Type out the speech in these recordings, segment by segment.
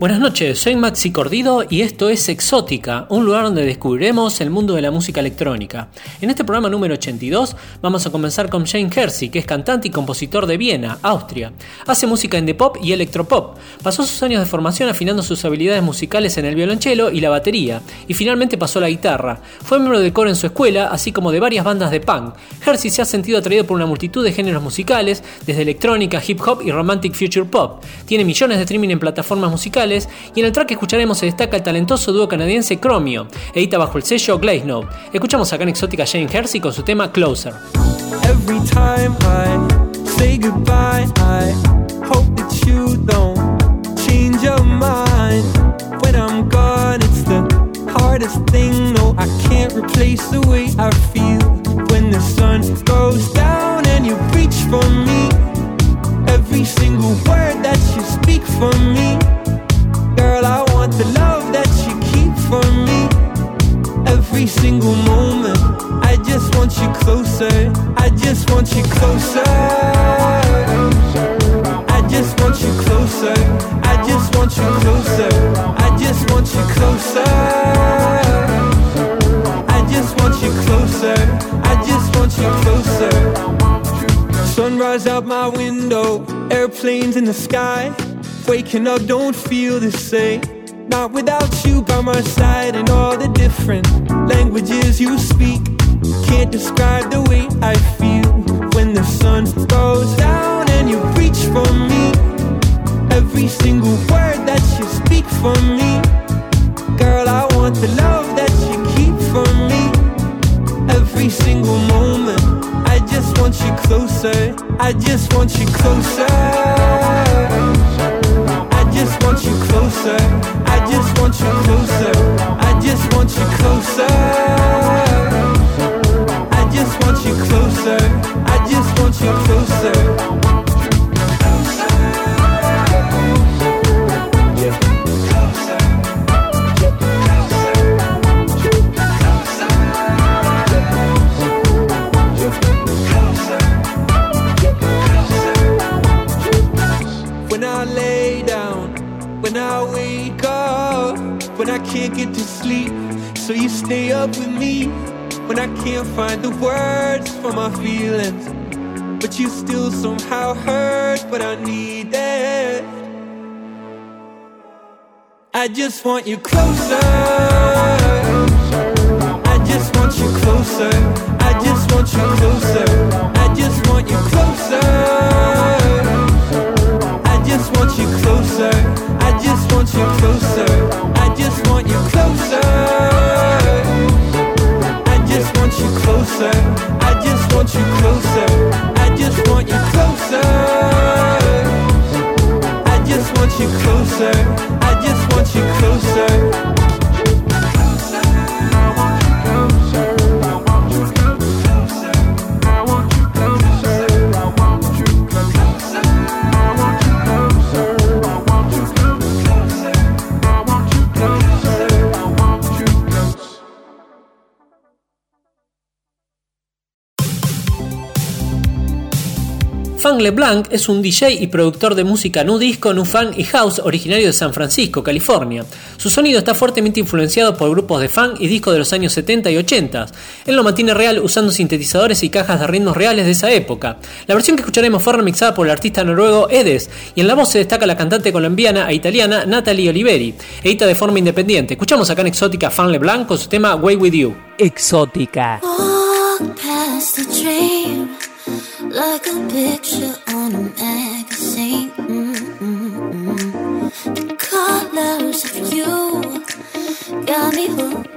Buenas noches, soy Maxi Cordido y esto es Exótica, un lugar donde descubriremos el mundo de la música electrónica. En este programa número 82 vamos a comenzar con Jane Hersey, que es cantante y compositor de Viena, Austria. Hace música indie pop y electropop. Pasó sus años de formación afinando sus habilidades musicales en el violonchelo y la batería, y finalmente pasó a la guitarra. Fue miembro de coro en su escuela, así como de varias bandas de punk. Hersey se ha sentido atraído por una multitud de géneros musicales, desde electrónica, hip hop y romantic future pop. Tiene millones de streaming en plataformas musicales y en el track que escucharemos se destaca el talentoso dúo canadiense Chromio, edita bajo el sello Glaze. Escuchamos acá en Exótica Jane Hersey con su tema Closer. Every time I say goodbye, I hope that you don't change your mind. When I'm gone, it's the hardest thing. No, I can't replace the way I feel when the sun goes down and you reach for me. Every single word that you speak for me. Girl, I want the love that you keep for me. Every single moment, I just want you closer. I just want you closer. I just want you closer. I just want you closer. I just want you closer. I just want you closer. I just want you closer. Sunrise out my window, airplanes in the sky. Waking up, don't feel the same. Not without you by my side and all the different languages you speak. Can't describe the way I feel when the sun goes down and you reach for me. Every single word that you speak for me. Girl, I want the love that you keep for me. Every single moment, I just want you closer. I just want you closer just want you closer. I just want you closer. I just want you closer. I just want you closer. I just want you closer. Can't get to sleep, so you stay up with me when I can't find the words for my feelings. But you still somehow hurt what I need needed. I just want you closer. I just want you closer. I just want you closer. I just want you closer. Want you closer. I just want you closer. I just want you closer. I just want you closer. Fang LeBlanc es un DJ y productor de música nu disco, nu funk y house originario de San Francisco, California. Su sonido está fuertemente influenciado por grupos de funk y discos de los años 70 y 80. Él lo mantiene real usando sintetizadores y cajas de ritmos reales de esa época. La versión que escucharemos fue remixada por el artista noruego Edes y en la voz se destaca la cantante colombiana e italiana Natalie Oliveri. Edita de forma independiente. Escuchamos acá en Exótica Fan LeBlanc con su tema Way With You. Exótica. Like a picture on a magazine. Mm-hmm. The colors of you got me hooked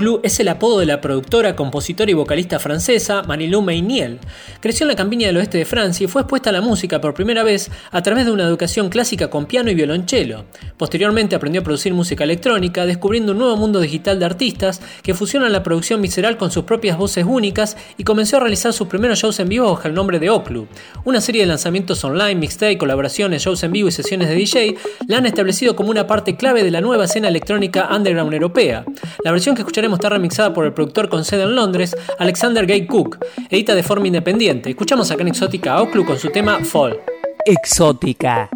Oclu es el apodo de la productora, compositora y vocalista francesa Manilou Meiniel. Creció en la campiña del oeste de Francia y fue expuesta a la música por primera vez a través de una educación clásica con piano y violonchelo. Posteriormente aprendió a producir música electrónica, descubriendo un nuevo mundo digital de artistas que fusionan la producción visceral con sus propias voces únicas y comenzó a realizar sus primeros shows en vivo bajo el nombre de Oclu. Una serie de lanzamientos online, mixtape, colaboraciones, shows en vivo y sesiones de DJ la han establecido como una parte clave de la nueva escena electrónica underground europea. La versión que escucharemos está remixada por el productor con sede en Londres, Alexander Gay Cook. Edita de forma independiente. Escuchamos acá en Exótica a Oclu con su tema Fall. Exótica.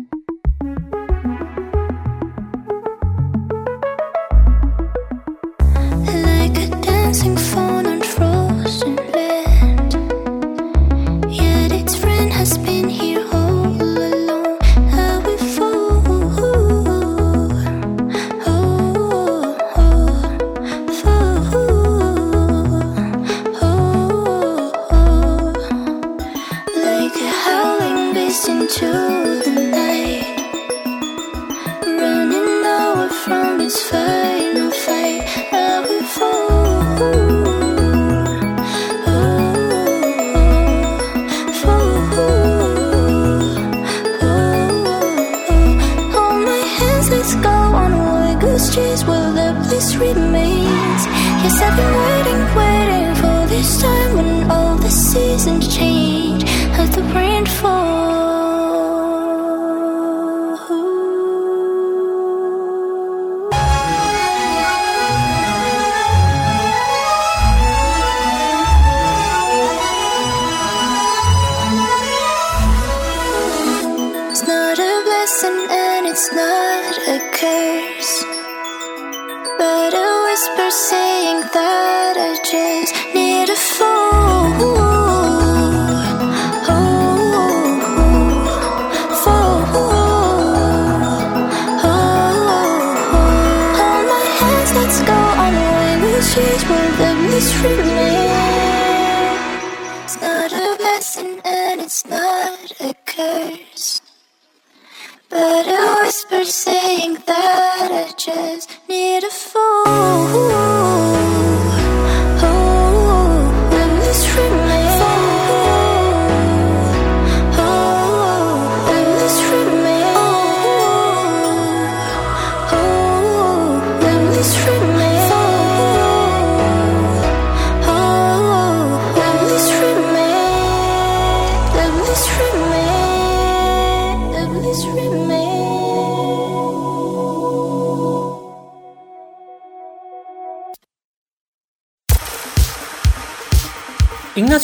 into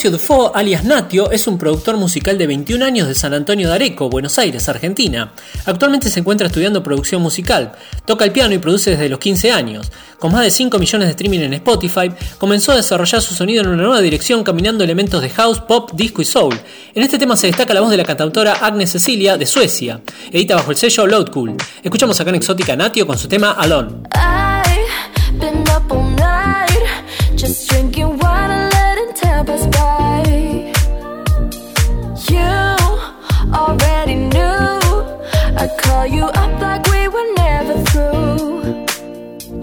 Ignacio Dufo, alias Natio, es un productor musical de 21 años de San Antonio de Areco, Buenos Aires, Argentina. Actualmente se encuentra estudiando producción musical. Toca el piano y produce desde los 15 años. Con más de 5 millones de streaming en Spotify, comenzó a desarrollar su sonido en una nueva dirección caminando elementos de house, pop, disco y soul. En este tema se destaca la voz de la cantautora Agnes Cecilia de Suecia. Edita bajo el sello Load Cool. Escuchamos acá en Exótica Natio con su tema Alone.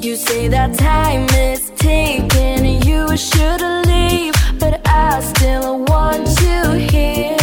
You say that time is ticking and you should leave, but I still want you here.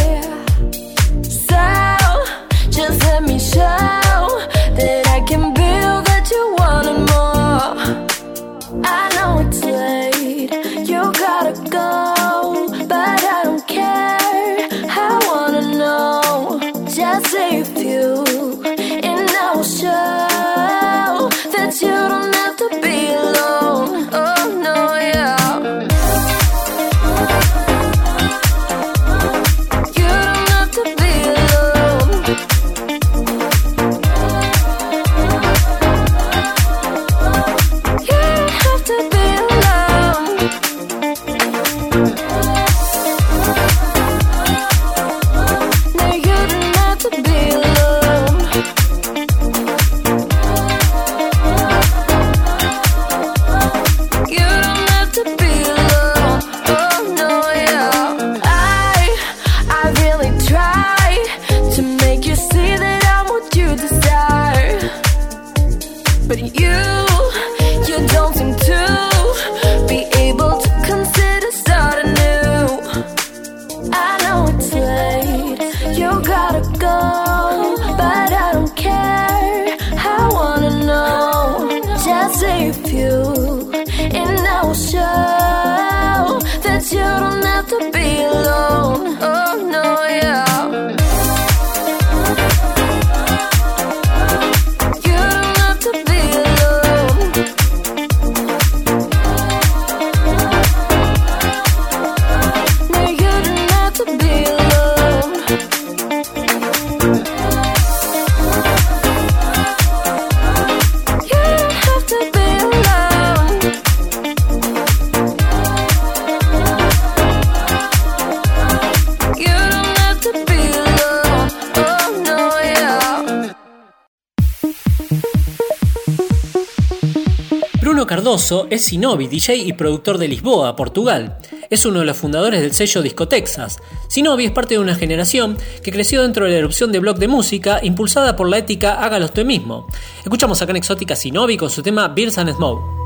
To be Es Sinovi, DJ y productor de Lisboa, Portugal. Es uno de los fundadores del sello Disco Texas. Sinovi es parte de una generación que creció dentro de la erupción de blog de música impulsada por la ética hágalo usted mismo. Escuchamos acá en Exótica Sinovi con su tema Beers and Smoke.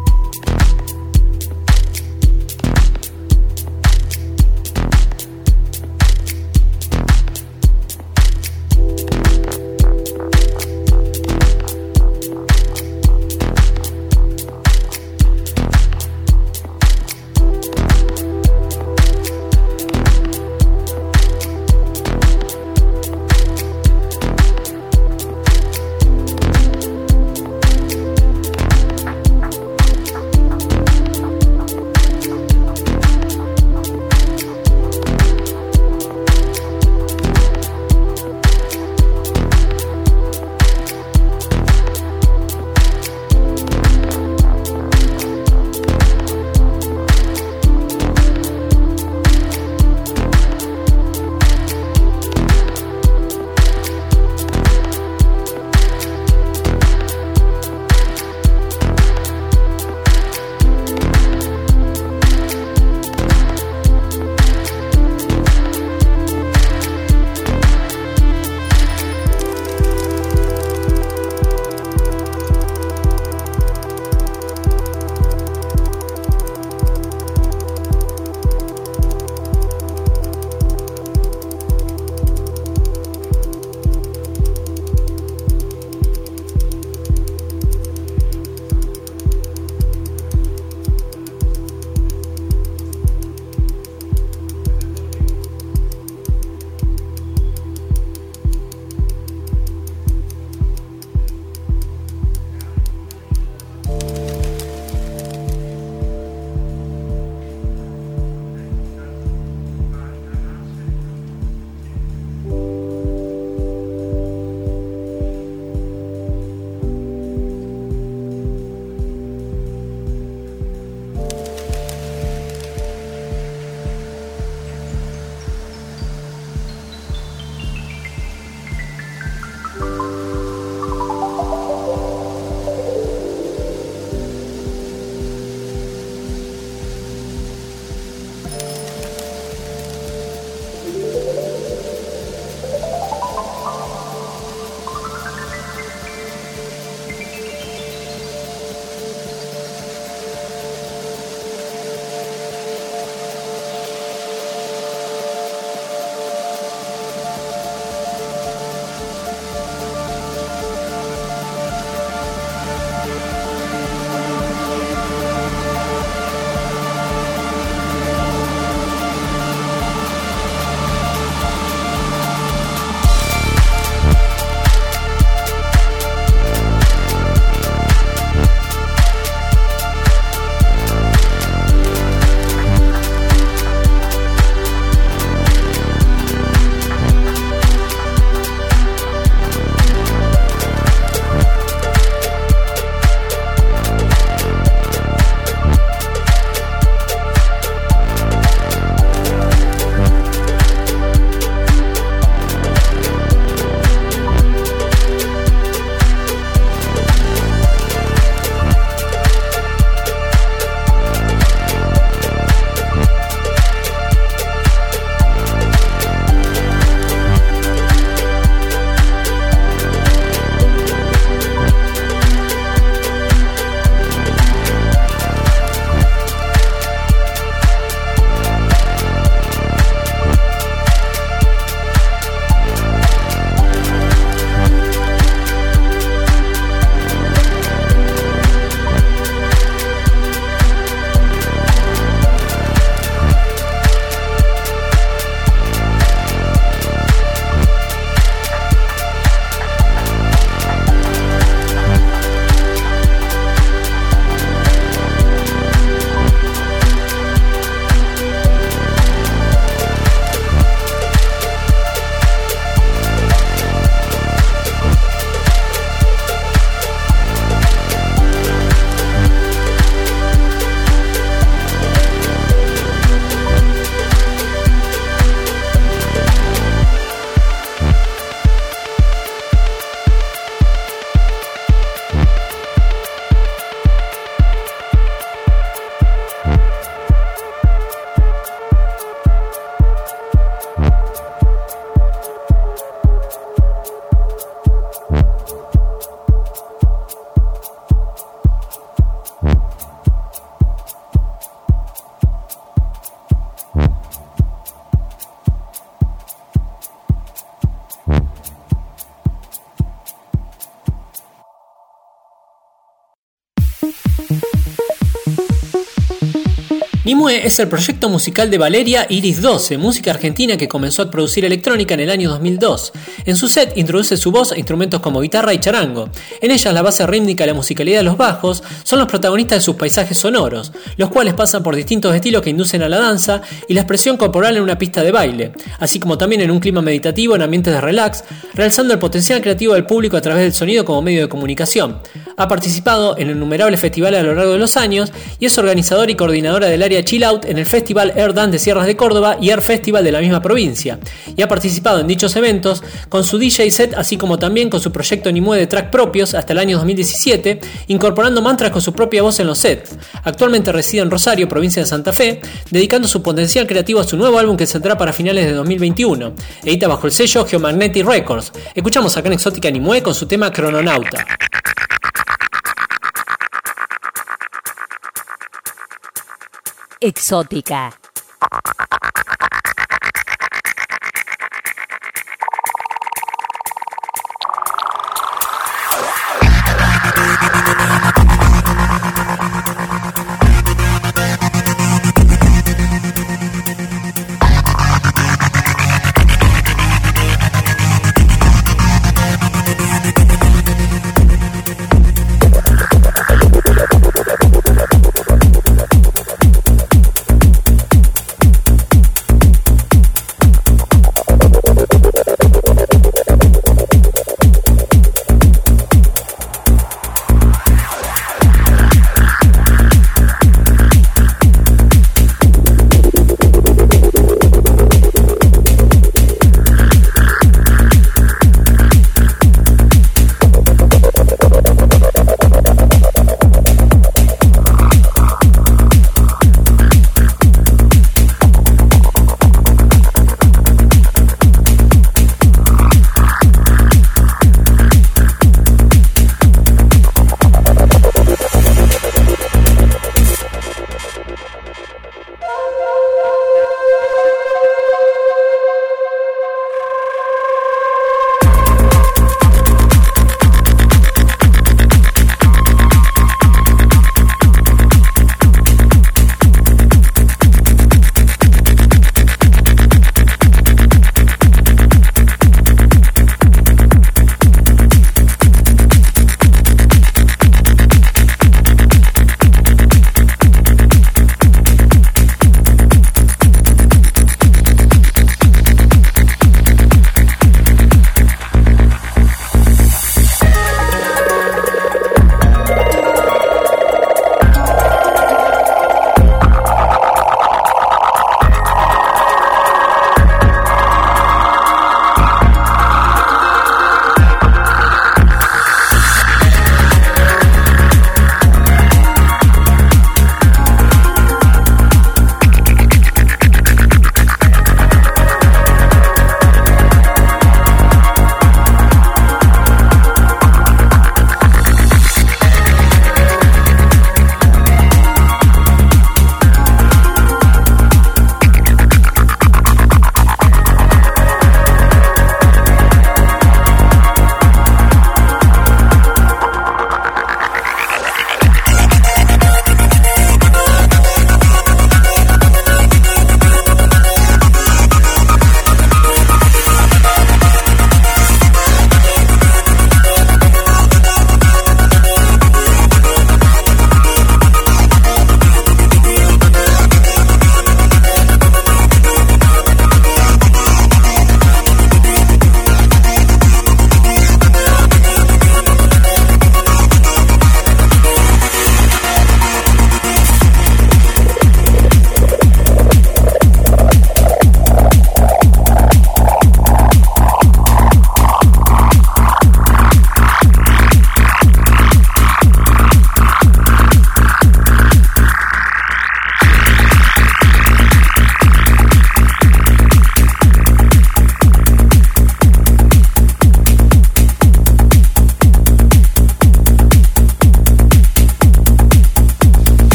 Es el proyecto musical de Valeria Iris 12, música argentina que comenzó a producir electrónica en el año 2002. En su set introduce su voz a instrumentos como guitarra y charango. En ellas la base rítmica y la musicalidad de los bajos son los protagonistas de sus paisajes sonoros, los cuales pasan por distintos estilos que inducen a la danza y la expresión corporal en una pista de baile, así como también en un clima meditativo en ambientes de relax, realzando el potencial creativo del público a través del sonido como medio de comunicación. Ha participado en innumerables festivales a lo largo de los años y es organizadora y coordinadora del área Chill en el Festival Air Dance de Sierras de Córdoba y Air Festival de la misma provincia, y ha participado en dichos eventos con su DJ set, así como también con su proyecto Nimue de track propios hasta el año 2017, incorporando mantras con su propia voz en los sets. Actualmente reside en Rosario, provincia de Santa Fe, dedicando su potencial creativo a su nuevo álbum que saldrá para finales de 2021. Edita bajo el sello Geomagnetic Records. Escuchamos acá en Exótica Nimue con su tema Crononauta. Exótica.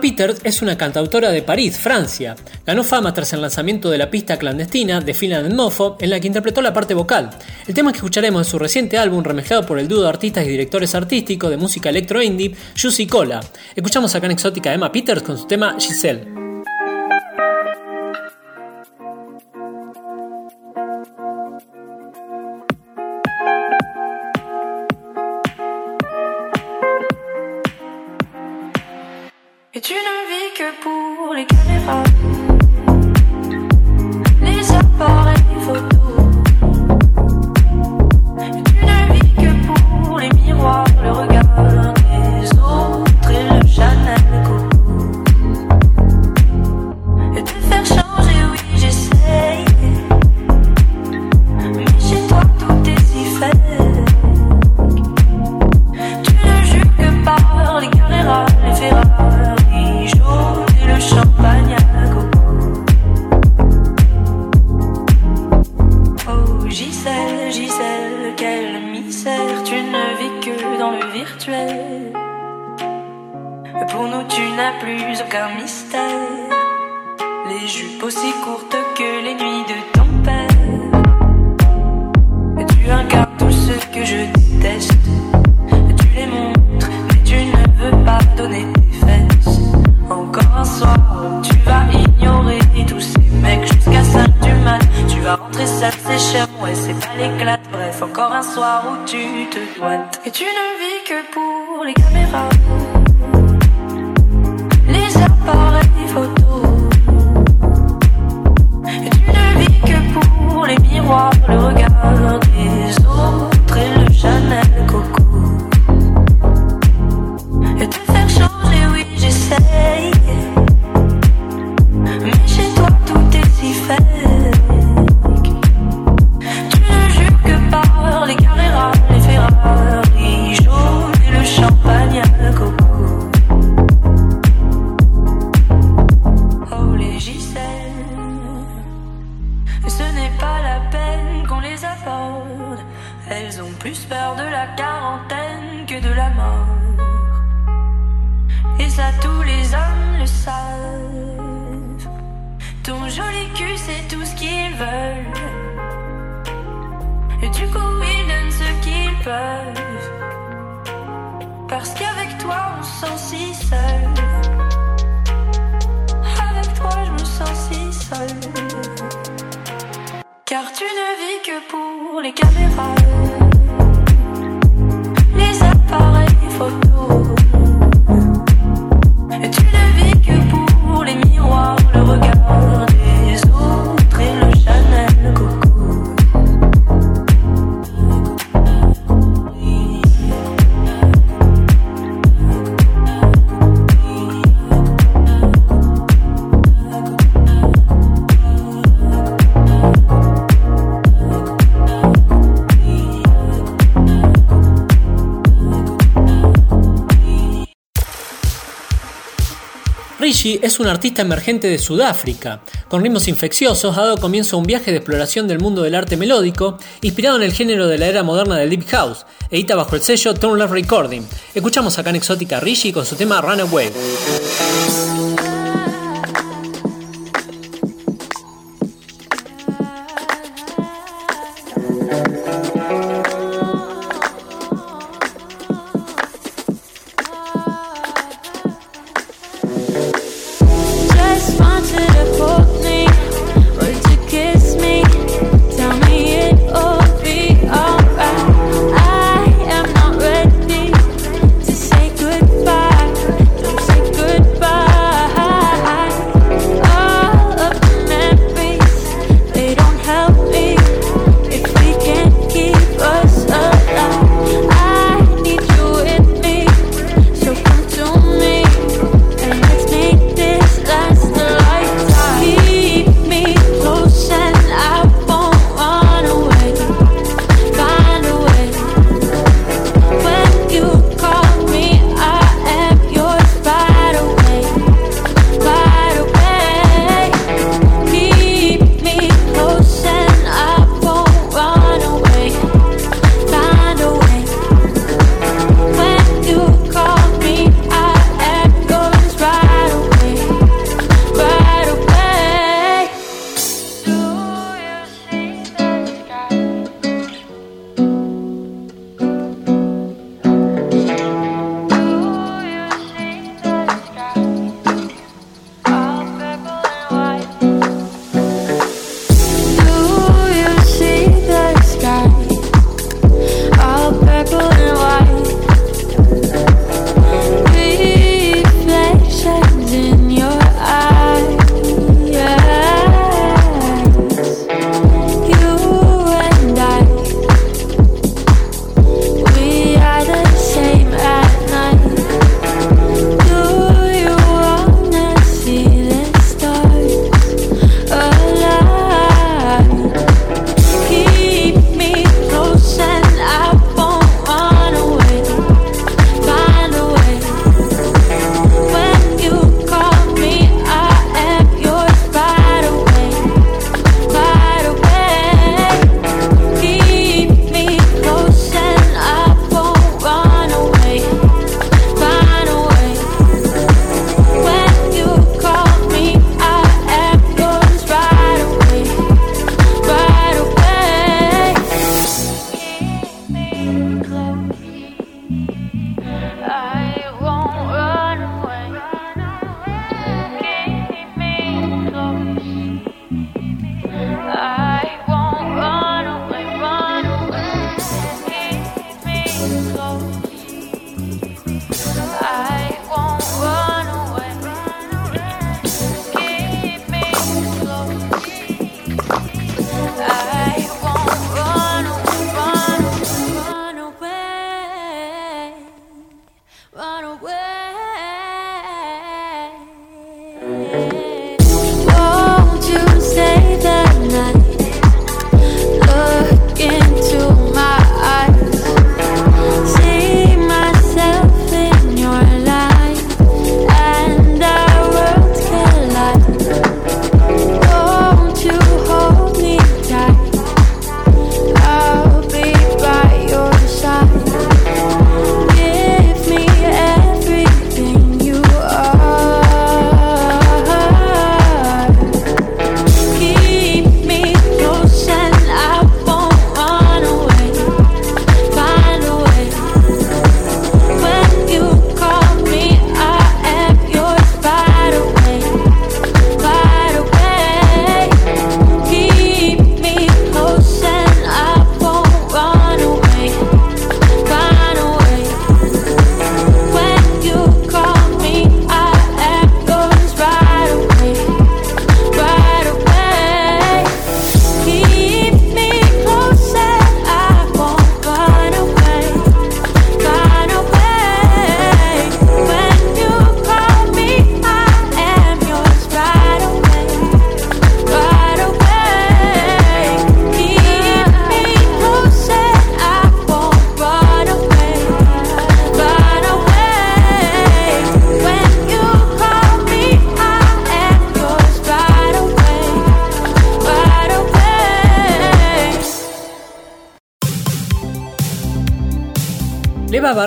Emma Peters es una cantautora de París, Francia. Ganó fama tras el lanzamiento de la pista clandestina de Finland Mofo, en la que interpretó la parte vocal. El tema que escucharemos en su reciente álbum, remezclado por el dúo de artistas y directores artísticos de música electro indie, Juicy Cola. Escuchamos acá en Exótica a Emma Peters con su tema Giselle. Tu ne vis que pour les caméras. Es un artista emergente de Sudáfrica. Con ritmos infecciosos ha dado comienzo a un viaje de exploración del mundo del arte melódico, inspirado en el género de la era moderna del Deep House. Edita bajo el sello Tone Love Recording. Escuchamos acá en Exótica Rishi con su tema Runaway.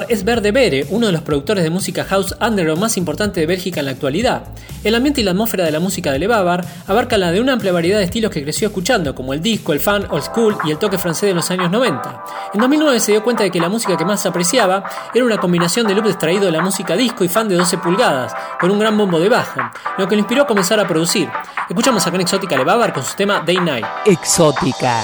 Es Verde Bere, uno de los productores de música house underground más importante de Bélgica en la actualidad. El ambiente y la atmósfera de la música de Levabar abarca la de una amplia variedad de estilos que creció escuchando, como el disco, el fan, old school y el toque francés de los años 90. En 2009 se dio cuenta de que la música que más apreciaba era una combinación de loop extraído de la música disco y fan de 12 pulgadas, con un gran bombo de bajo, lo que le inspiró a comenzar a producir. Escuchamos acá en Exótica Levabar con su tema Day Night. Exótica.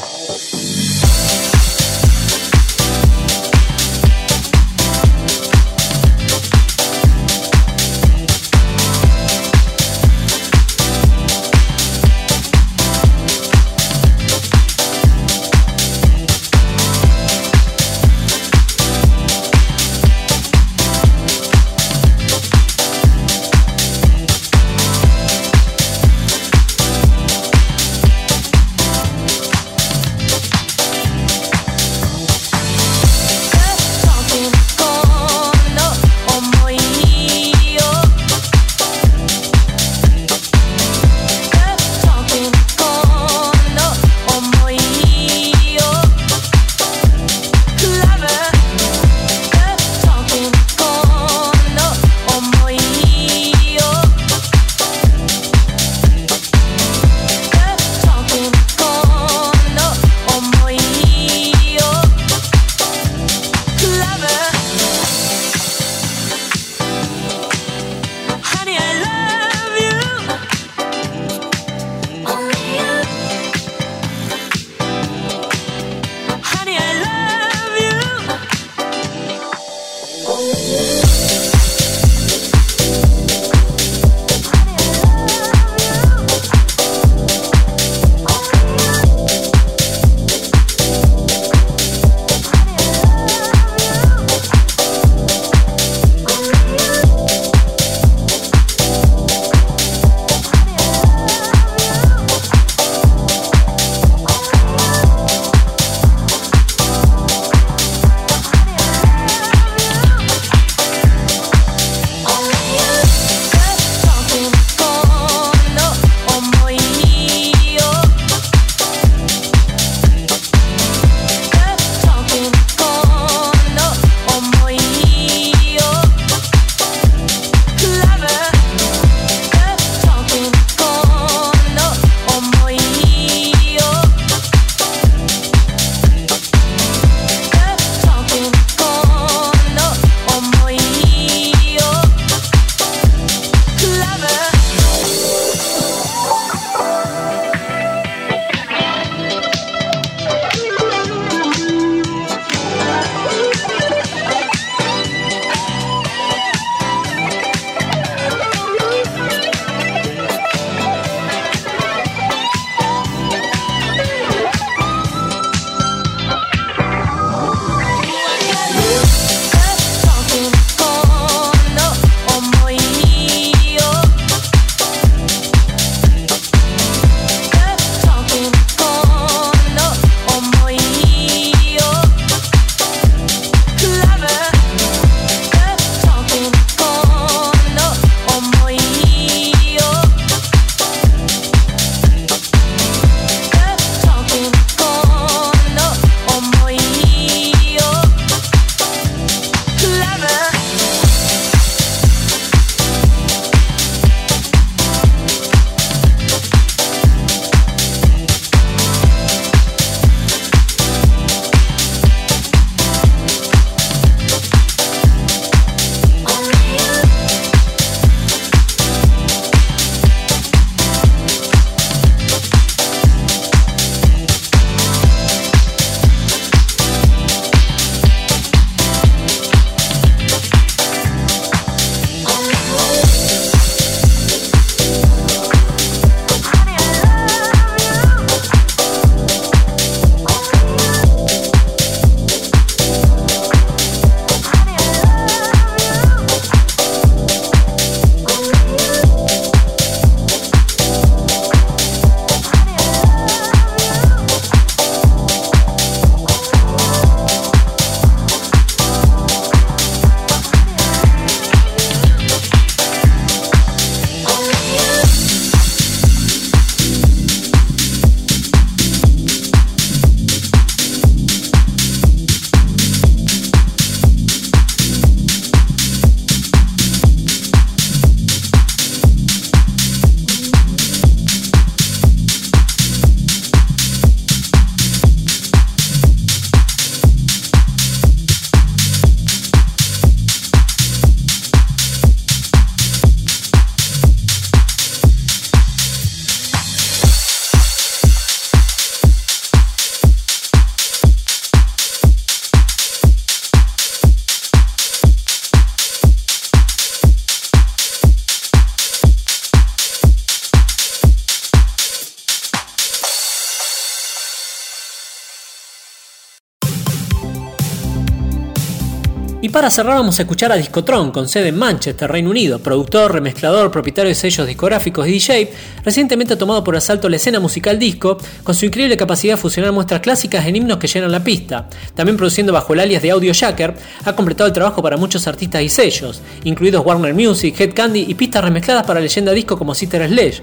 Para cerrar vamos a escuchar a Discotron, con sede en Manchester, Reino Unido, productor, remezclador, propietario de sellos discográficos y DJ, recientemente tomado por asalto la escena musical disco, con su increíble capacidad de fusionar muestras clásicas en himnos que llenan la pista. También produciendo bajo el alias de Audio Jacker, ha completado el trabajo para muchos artistas y sellos, incluidos Warner Music, Head Candy y pistas remezcladas para leyenda disco como Sister Sledge.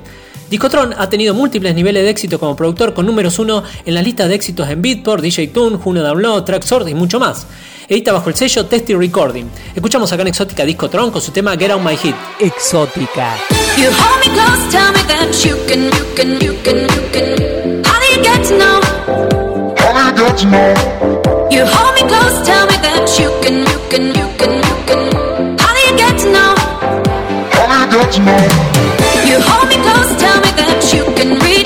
Discotron ha tenido múltiples niveles de éxito como productor con números 1 en la lista de éxitos en Beatport, DJ Tune, Juno Download, Tracksort y mucho más. Edita bajo el sello Testy Recording. Escuchamos acá en Exótica Discotron con su tema Get Out My Hit. Exótica. You hold me close, tell me that you can, you can, you can, you can. How do you get to know? How do you get to know? You hold me close, tell me that you can, you can, you can, you can. How do you get to know? How do you get to know? You hold me close, tell me that you can read